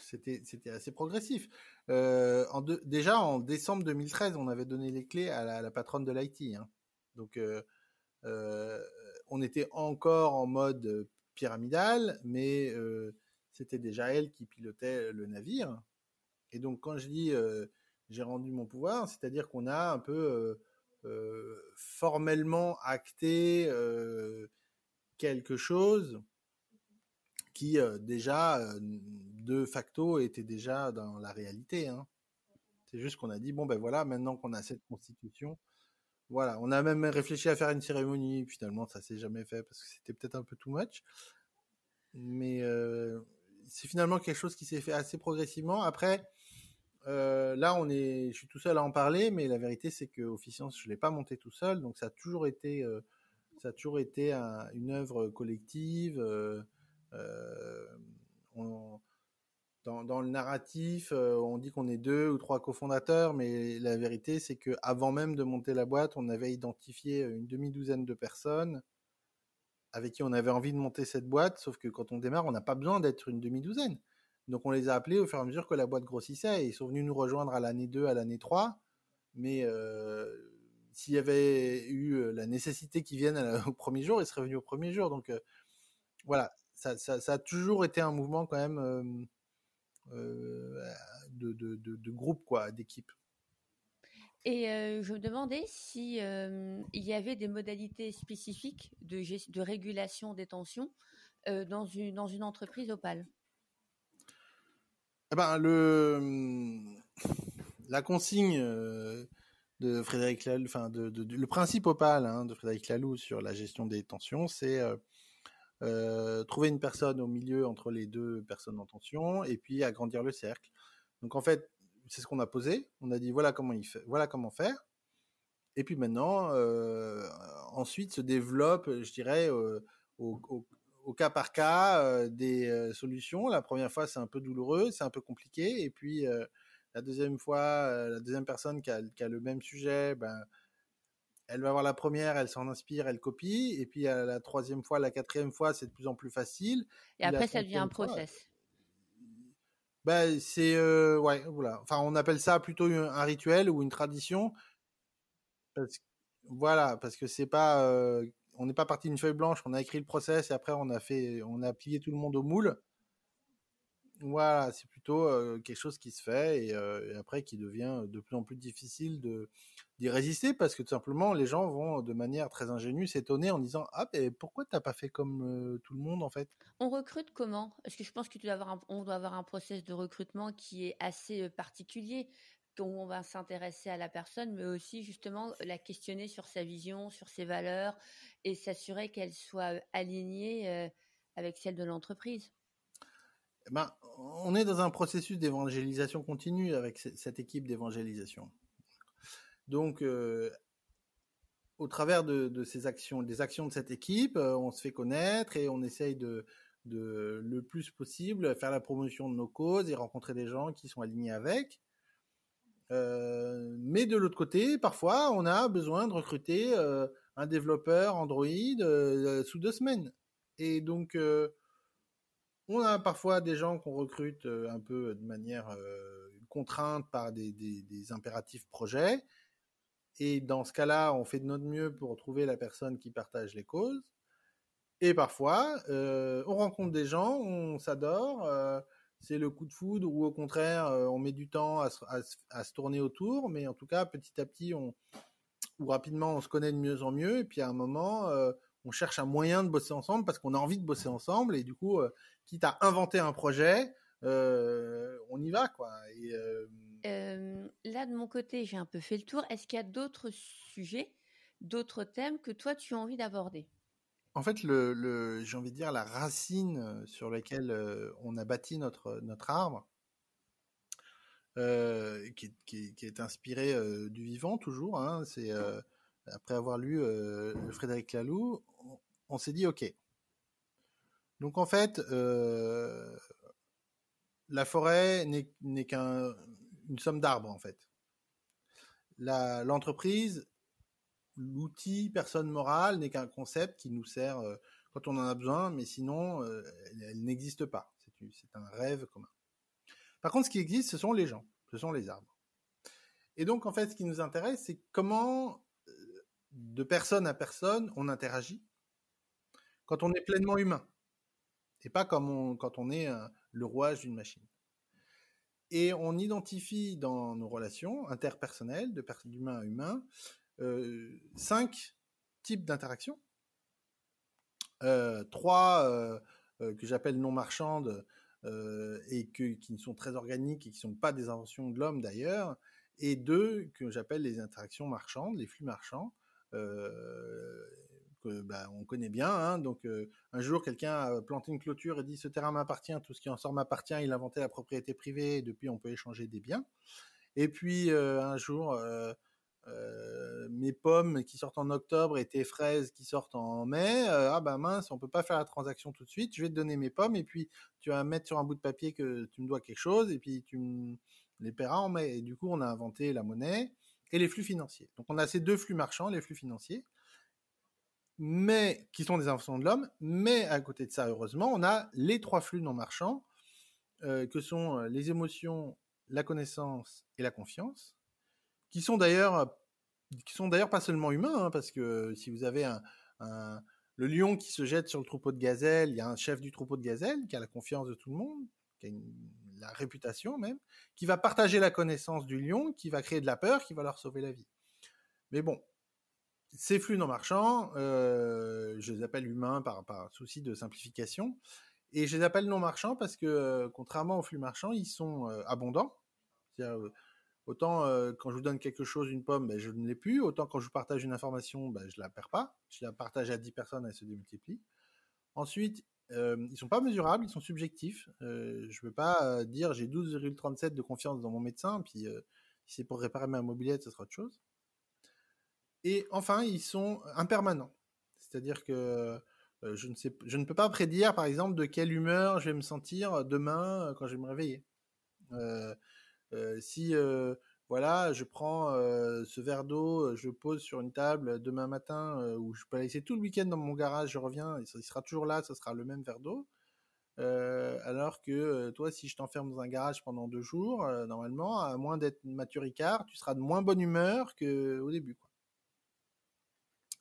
c'était assez progressif. en déjà en décembre 2013, on avait donné les clés à la, patronne de l'IT. Hein. Donc on était encore en mode pyramidale, mais c'était déjà elle qui pilotait le navire. Et donc quand je dis j'ai rendu mon pouvoir, c'est-à-dire qu'on a un peu formellement acté quelque chose qui déjà de facto était déjà dans la réalité. Hein. C'est juste qu'on a dit bon ben voilà, maintenant qu'on a cette constitution, voilà, on a même réfléchi à faire une cérémonie. Finalement, ça s'est jamais fait parce que c'était peut-être un peu too much. Mais c'est finalement quelque chose qui s'est fait assez progressivement. Après, là, on est, je suis tout seul à en parler, mais la vérité, c'est que Officiance, je l'ai pas monté tout seul, donc ça a toujours été, ça a toujours été une œuvre collective. On, dans, le narratif, euh, on dit qu'on est deux ou trois cofondateurs, mais la vérité, c'est que avant même de monter la boîte, on avait identifié une demi-douzaine de personnes avec qui on avait envie de monter cette boîte, sauf que quand on démarre, on n'a pas besoin d'être une demi-douzaine. Donc on les a appelés au fur et à mesure que la boîte grossissait, ils sont venus nous rejoindre à l'année 2, à l'année 3, mais euh, s'il y avait eu euh, la nécessité qu'ils viennent au premier jour, ils seraient venus au premier jour. Donc voilà, ça, a toujours été un mouvement quand même de, de, de, groupe, quoi, d'équipe. Et euh, je me demandais si il y avait des modalités spécifiques de, de régulation des tensions euh, dans, une, dans une entreprise opale. Eh ben, le, la consigne de Frédéric Laloux, enfin de, le principe opal hein, de Frédéric Laloux sur la gestion des tensions, c'est trouver une personne au milieu entre les deux personnes en tension et puis agrandir le cercle. Donc en fait, c'est ce qu'on a posé. On a dit voilà comment il fait, voilà comment faire. Et puis maintenant, euh, ensuite se développe, je dirais, euh, au, cas par cas euh, des euh, solutions. La première fois, c'est un peu douloureux, c'est un peu compliqué. Et puis la deuxième fois, la deuxième personne qui a, qui a, le même sujet, ben, elle va voir la première, elle s'en inspire, elle copie. Et puis la troisième fois, la quatrième fois, c'est de plus en plus facile. Et, après, ça devient un process. Ben, c'est ouais, voilà. Enfin, on appelle ça plutôt un rituel ou une tradition parce, voilà, parce que c'est pas, euh, on n'est pas parti d'une feuille blanche, on a écrit le process et après on a fait, on a plié tout le monde au moule. Voilà, c'est plutôt quelque chose qui se fait et, et, après qui devient de plus en plus difficile de d'y résister parce que tout simplement les gens vont de manière très ingénue s'étonner en disant ah mais pourquoi t'as pas fait comme tout le monde en fait? On recrute comment? Parce que je pense que tu dois avoir un, on doit avoir un process de recrutement qui est assez particulier dont on va s'intéresser à la personne, mais aussi justement la questionner sur sa vision, sur ses valeurs et s'assurer qu'elle soit alignée avec celle de l'entreprise. Eh ben, on est dans un processus d'évangélisation continue avec cette équipe d'évangélisation. Donc, euh, au travers de, ces actions, des actions de cette équipe, on se fait connaître et on essaye de, le plus possible faire la promotion de nos causes et rencontrer des gens qui sont alignés avec. Euh, mais de l'autre côté, parfois, on a besoin de recruter euh, un développeur Android euh, sous deux semaines. Et donc, on a parfois des gens qu'on recrute un peu de manière contrainte par des, impératifs projets. Et dans ce cas-là, on fait de notre mieux pour trouver la personne qui partage les causes. Et parfois, on rencontre des gens, on s'adore c'est le coup de foudre ou au contraire euh, on met du temps à se, tourner autour, mais en tout cas petit à petit on ou rapidement on se connaît de mieux en mieux et puis à un moment euh, on cherche un moyen de bosser ensemble parce qu'on a envie de bosser ensemble et du coup euh, quitte à inventer un projet on y va quoi. là de mon côté j'ai un peu fait le tour. Est-ce qu'il y a d'autres sujets, d'autres thèmes que toi tu as envie d'aborder? En fait, le, le j'ai envie de dire la racine euh, sur laquelle euh, on a bâti notre notre arbre, euh, qui, qui, qui, est inspiré euh, du vivant toujours. Hein, c'est après avoir lu Frédéric Laloux, on, s'est dit ok. Donc en fait, la forêt n'est qu'une somme d'arbres en fait. L'entreprise l'outil personne morale n'est qu'un concept qui nous sert euh, quand on en a besoin, mais sinon, euh, elle, n'existe pas. C'est un rêve commun. Par contre, ce qui existe, ce sont les gens, ce sont les arbres. Et donc, en fait, ce qui nous intéresse, c'est comment, euh, de personne à personne, on interagit quand on est pleinement humain, et pas comme on, quand on est le rouage d'une machine. Et on identifie dans nos relations interpersonnelles, de d'humain à humain, euh, cinq types d'interactions. Euh, trois euh, que j'appelle non marchandes et que, qui sont très organiques et qui ne sont pas des inventions de l'homme d'ailleurs, et deux que j'appelle les interactions marchandes, les flux marchands, euh, bah, on connaît bien. Hein, donc un jour, quelqu'un a planté une clôture et dit ce terrain m'appartient, tout ce qui en sort m'appartient. Il a inventé la propriété privée et depuis on peut échanger des biens. Et puis un jour, mes pommes qui sortent en octobre et tes fraises qui sortent en mai, ah bah mince, on peut pas faire la transaction tout de suite, je vais te donner mes pommes et puis tu vas mettre sur un bout de papier que tu me dois quelque chose et puis tu me les paieras en mai. Et du coup, on a inventé la monnaie et les flux financiers. Donc on a ces deux flux marchands, les flux financiers, mais qui sont des inventions de l'homme, mais à côté de ça, heureusement, on a les trois flux non marchands, euh, que sont les émotions, la connaissance et la confiance qui sont d'ailleurs qui sont d'ailleurs pas seulement humains, hein, parce que si vous avez un, un, le lion qui se jette sur le troupeau de gazelles, il y a un chef du troupeau de gazelles qui a la confiance de tout le monde, qui a une, la réputation même, qui va partager la connaissance du lion, qui va créer de la peur, qui va leur sauver la vie. Mais bon, ces flux non marchands, je les appelle humains par, souci de simplification, et je les appelle non marchands parce que, contrairement aux flux marchands, ils sont abondants. Autant quand je vous donne quelque chose, une pomme, ben, je ne l'ai plus. Autant quand je vous partage une information, ben, je la perds pas. Je la partage à 10 personnes, elle se démultiplie. Ensuite, ils sont pas mesurables, ils sont subjectifs. Je veux pas dire j'ai 12,37 de confiance dans mon médecin, puis si c'est pour réparer ma mobilette, ce sera autre chose. Et enfin, ils sont impermanents. C'est-à-dire que je, ne sais, je ne peux pas prédire, par exemple, de quelle humeur je vais me sentir demain quand je vais me réveiller. si voilà, je prends ce verre d'eau, je le pose sur une table demain matin, où je peux laisser tout le week-end dans mon garage, je reviens, il sera toujours là, ce sera le même verre d'eau. alors que toi, si je t'enferme dans un garage pendant deux jours, normalement, à moins d'être mature Ricard, tu seras de moins bonne humeur qu'au début. Quoi.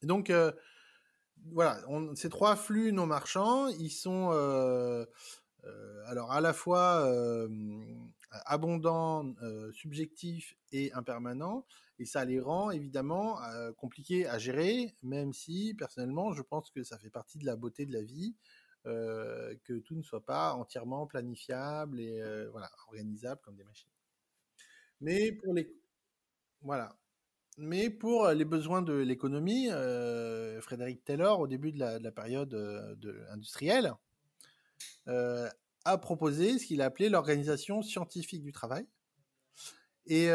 Donc, voilà, ces trois flux non marchands, ils sont alors à la fois abondants, subjectifs et impermanents, et ça les rend évidemment compliqués à gérer, même si personnellement je pense que ça fait partie de la beauté de la vie, que tout ne soit pas entièrement planifiable et voilà organisable comme des machines. Mais pour les voilà, mais pour les besoins de l'économie, Frédéric Taylor, au début de la, période industrielle, a proposé ce qu'il a appelé l'organisation scientifique du travail, et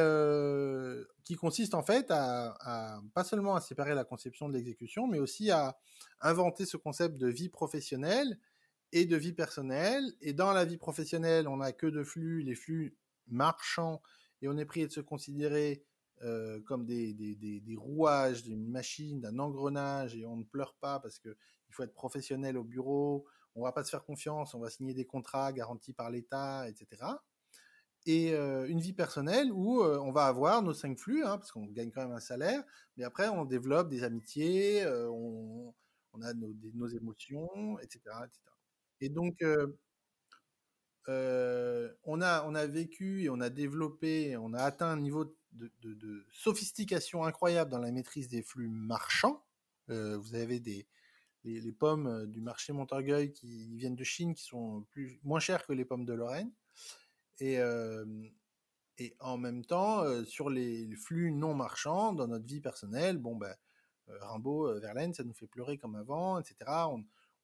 qui consiste en fait à, pas seulement à séparer la conception de l'exécution, mais aussi à inventer ce concept de vie professionnelle et de vie personnelle. Et dans la vie professionnelle, on n'a que de flux, les flux marchands, et on est prié de se considérer comme des, des, rouages d'une machine, d'un engrenage, et on ne pleure pas parce qu'il faut être professionnel au bureau, on va pas se faire confiance, on va signer des contrats garantis par l'État, etc. Et une vie personnelle où on va avoir nos cinq flux, hein, parce qu'on gagne quand même un salaire, mais après on développe des amitiés, on, a nos, émotions, etc., Et donc on a on a vécu et on a développé, on a atteint un niveau de, sophistication incroyable dans la maîtrise des flux marchands. Euh, vous avez des, les, pommes du marché Montorgueil qui viennent de Chine, qui sont plus, moins chères que les pommes de Lorraine. Et, euh, et en même temps, euh, sur les flux non marchands, dans notre vie personnelle, bon, ben, Rimbaud, Verlaine, ça nous fait pleurer comme avant, etc.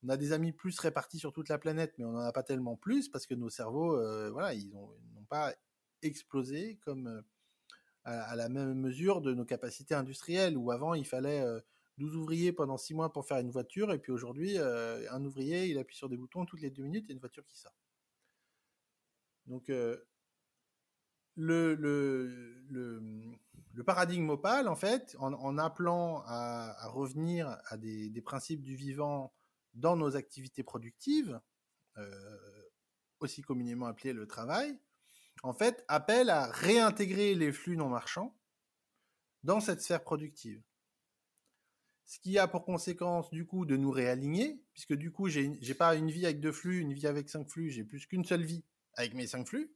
a des amis plus répartis sur toute la planète, mais on n'en a pas tellement plus parce que nos cerveaux, voilà, ils n'ont pas explosé comme à, la même mesure de nos capacités industrielles, où avant il fallait 12 ouvriers pendant 6 mois pour faire une voiture, et puis aujourd'hui, un ouvrier, il appuie sur des boutons, toutes les 2 minutes, a une voiture qui sort. Donc, le, paradigme opale, en fait, en, appelant à, revenir à des, principes du vivant dans nos activités productives, aussi communément appelées le travail, en fait, appelle à réintégrer les flux non marchands dans cette sphère productive. Ce qui a pour conséquence, du coup, de nous réaligner, puisque du coup, j'ai n'ai pas une vie avec deux flux, une vie avec cinq flux, j'ai plus qu'une seule vie avec mes cinq flux.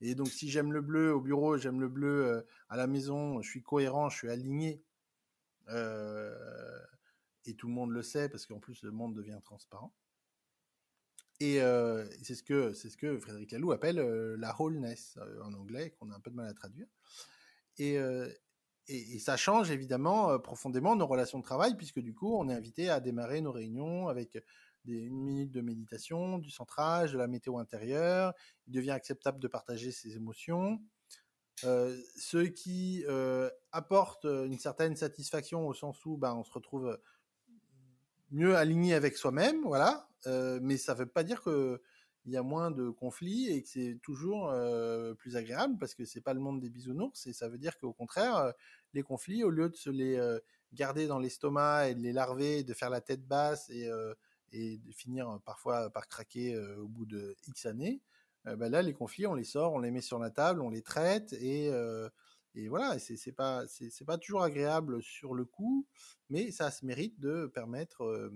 Et donc, si j'aime le bleu au bureau, j'aime le bleu euh, à la maison, je suis cohérent, je suis aligné. Euh, et tout le monde le sait, parce qu'en plus, le monde devient transparent. Et c'est ce que c'est ce que Frédéric Laloux appelle la wholeness en anglais, qu'on a un peu de mal à traduire. Et, et, ça change évidemment profondément nos relations de travail, puisque du coup, on est invité à démarrer nos réunions avec une minute de méditation, du centrage, de la météo intérieure. Il devient acceptable de partager ses émotions. ce qui apporte une certaine satisfaction au sens où ben, on se retrouve mieux aligné avec soi-même, voilà. Euh, mais ça ne veut pas dire que il y a moins de conflits et que c'est toujours euh, plus agréable parce que c'est pas le monde des bisounours et ça veut dire qu'au contraire euh, les conflits au lieu de se les garder dans l'estomac et de les larver de faire la tête basse et, de finir parfois par craquer au bout de X années ben là les conflits on les sort on les met sur la table on les traite et et voilà, c'est pas c'est pas toujours agréable sur le coup, mais ça se mérite de permettre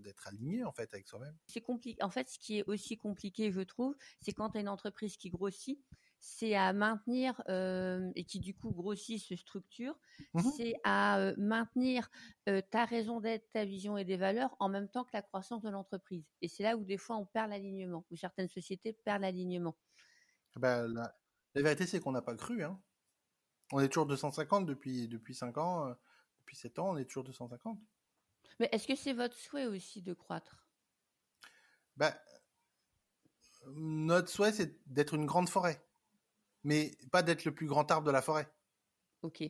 d'être aligné en fait avec soi-même. C'est compliqué. En fait, ce qui est aussi compliqué, je trouve, c'est quand tu as une entreprise qui grossit, c'est à maintenir et qui du coup grossit, se structure, mmh c'est à maintenir ta raison d'être, ta vision et des valeurs en même temps que la croissance de l'entreprise. Et c'est là où des fois on perd l'alignement, où certaines sociétés perdent l'alignement. Ben, la, la, vérité, c'est qu'on n'a pas cru. Hein. On est toujours 250 depuis, depuis 5 ans, euh, depuis 7 ans, on est toujours 250. Mais est-ce que c'est votre souhait aussi de croître? Ben, Notre souhait, c'est d'être une grande forêt, mais pas d'être le plus grand arbre de la forêt. Ok.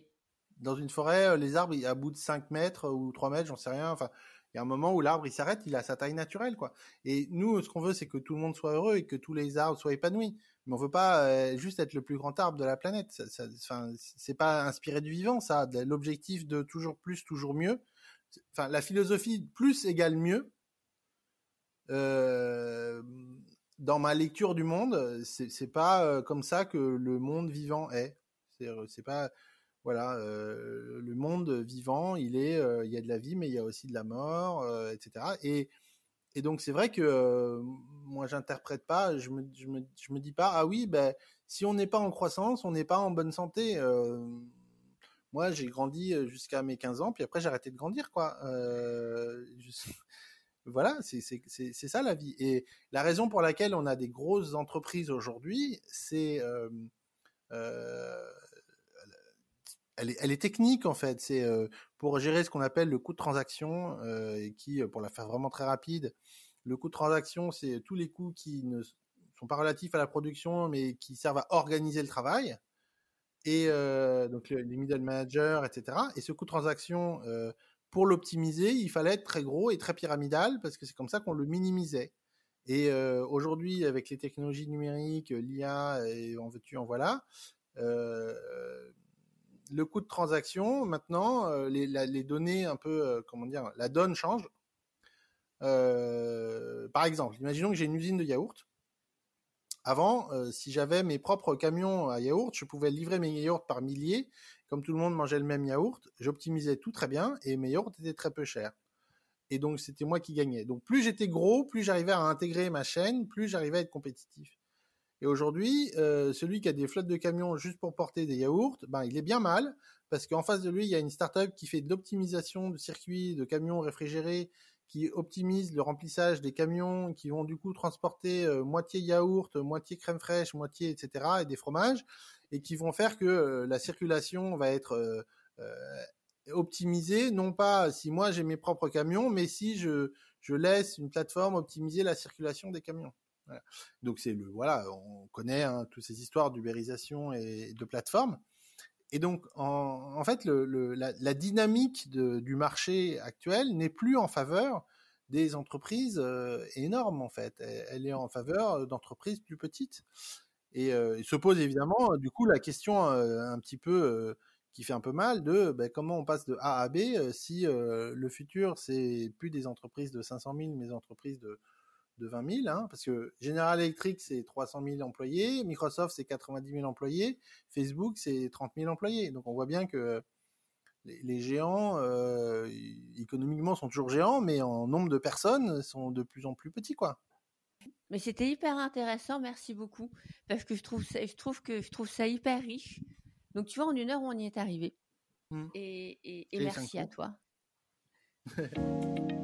Dans une forêt, euh, les arbres, à bout de 5 mètres ou 3 mètres, j'en sais rien, enfin, il y a un moment où l'arbre, il s'arrête, il a sa taille naturelle, quoi. Et nous, ce qu'on veut, c'est que tout le monde soit heureux et que tous les arbres soient épanouis. Mais on veut pas euh, juste être le plus grand arbre de la planète. Ça, ça, c'est pas inspiré du vivant, ça. L'objectif de toujours plus, toujours mieux. Enfin, la philosophie plus égale mieux. Euh, dans ma lecture du monde, c'est pas euh, comme ça que le monde vivant est. C'est pas voilà, euh, le monde vivant, il est, euh, il y a de la vie, mais il y a aussi de la mort, euh, etc. Et, donc c'est vrai que moi j'interprète pas, je me, me, je dis pas, ah oui, ben si on n'est pas en croissance, on n'est pas en bonne santé. moi j'ai grandi jusqu'à mes 15 ans, puis après j'ai arrêté de grandir, quoi. voilà, c'est ça la vie. Et la raison pour laquelle on a des grosses entreprises aujourd'hui, c'est elle est, technique en fait. C'est euh, pour gérer ce qu'on appelle le coût de transaction, euh, et qui, euh, pour la faire vraiment très rapide, le coût de transaction, c'est tous les coûts qui ne sont pas relatifs à la production, mais qui servent à organiser le travail. Et donc les middle managers, etc. Et ce coût de transaction, pour l'optimiser, il fallait être très gros et très pyramidal parce que c'est comme ça qu'on le minimisait. Et aujourd'hui, avec les technologies numériques, l'IA, et en veux-tu, en voilà, le coût de transaction, maintenant, euh, les, données un peu, euh, comment dire, la donne change. Euh, par exemple, imaginons que j'ai une usine de yaourt. Avant, si j'avais mes propres camions à yaourt, je pouvais livrer mes yaourts par milliers. Comme tout le monde mangeait le même yaourt, j'optimisais tout très bien et mes yaourts étaient très peu chers. Et donc, c'était moi qui gagnais. Donc, plus j'étais gros, plus j'arrivais à intégrer ma chaîne, plus j'arrivais à être compétitif. Et aujourd'hui, euh, celui qui a des flottes de camions juste pour porter des yaourts, ben il est bien mal parce qu'en face de lui, il y a une startup qui fait de l'optimisation de circuits de camions réfrigérés, qui optimise le remplissage des camions, qui vont du coup transporter euh, moitié yaourt, moitié crème fraîche, moitié etc. et des fromages, et qui vont faire que euh, la circulation va être optimisée, non pas si moi j'ai mes propres camions, mais si je je laisse une plateforme optimiser la circulation des camions. Donc c'est le voilà, on connaît hein, toutes ces histoires d'ubérisation et de plateformes. Et donc en, fait, la, dynamique du marché actuel n'est plus en faveur des entreprises euh, énormes en fait. Elle, est en faveur d'entreprises plus petites. Et euh, il se pose évidemment du coup la question euh, un petit peu qui fait un peu mal de ben, comment on passe de A à B si le futur c'est plus des entreprises de 500 000 mais des entreprises de de 20 000, hein, parce que General Electric, c'est 300 000 employés, Microsoft, c'est 90 000 employés, Facebook, c'est 30 000 employés. Donc on voit bien que les, les géants, euh, économiquement, sont toujours géants, mais en nombre de personnes, sont de plus en plus petits, quoi. Mais c'était hyper intéressant, merci beaucoup, parce que je trouve ça, je trouve que je trouve ça hyper riche. Donc tu vois, en une heure, on y est arrivé. Mmh. Et, et, et merci à toi.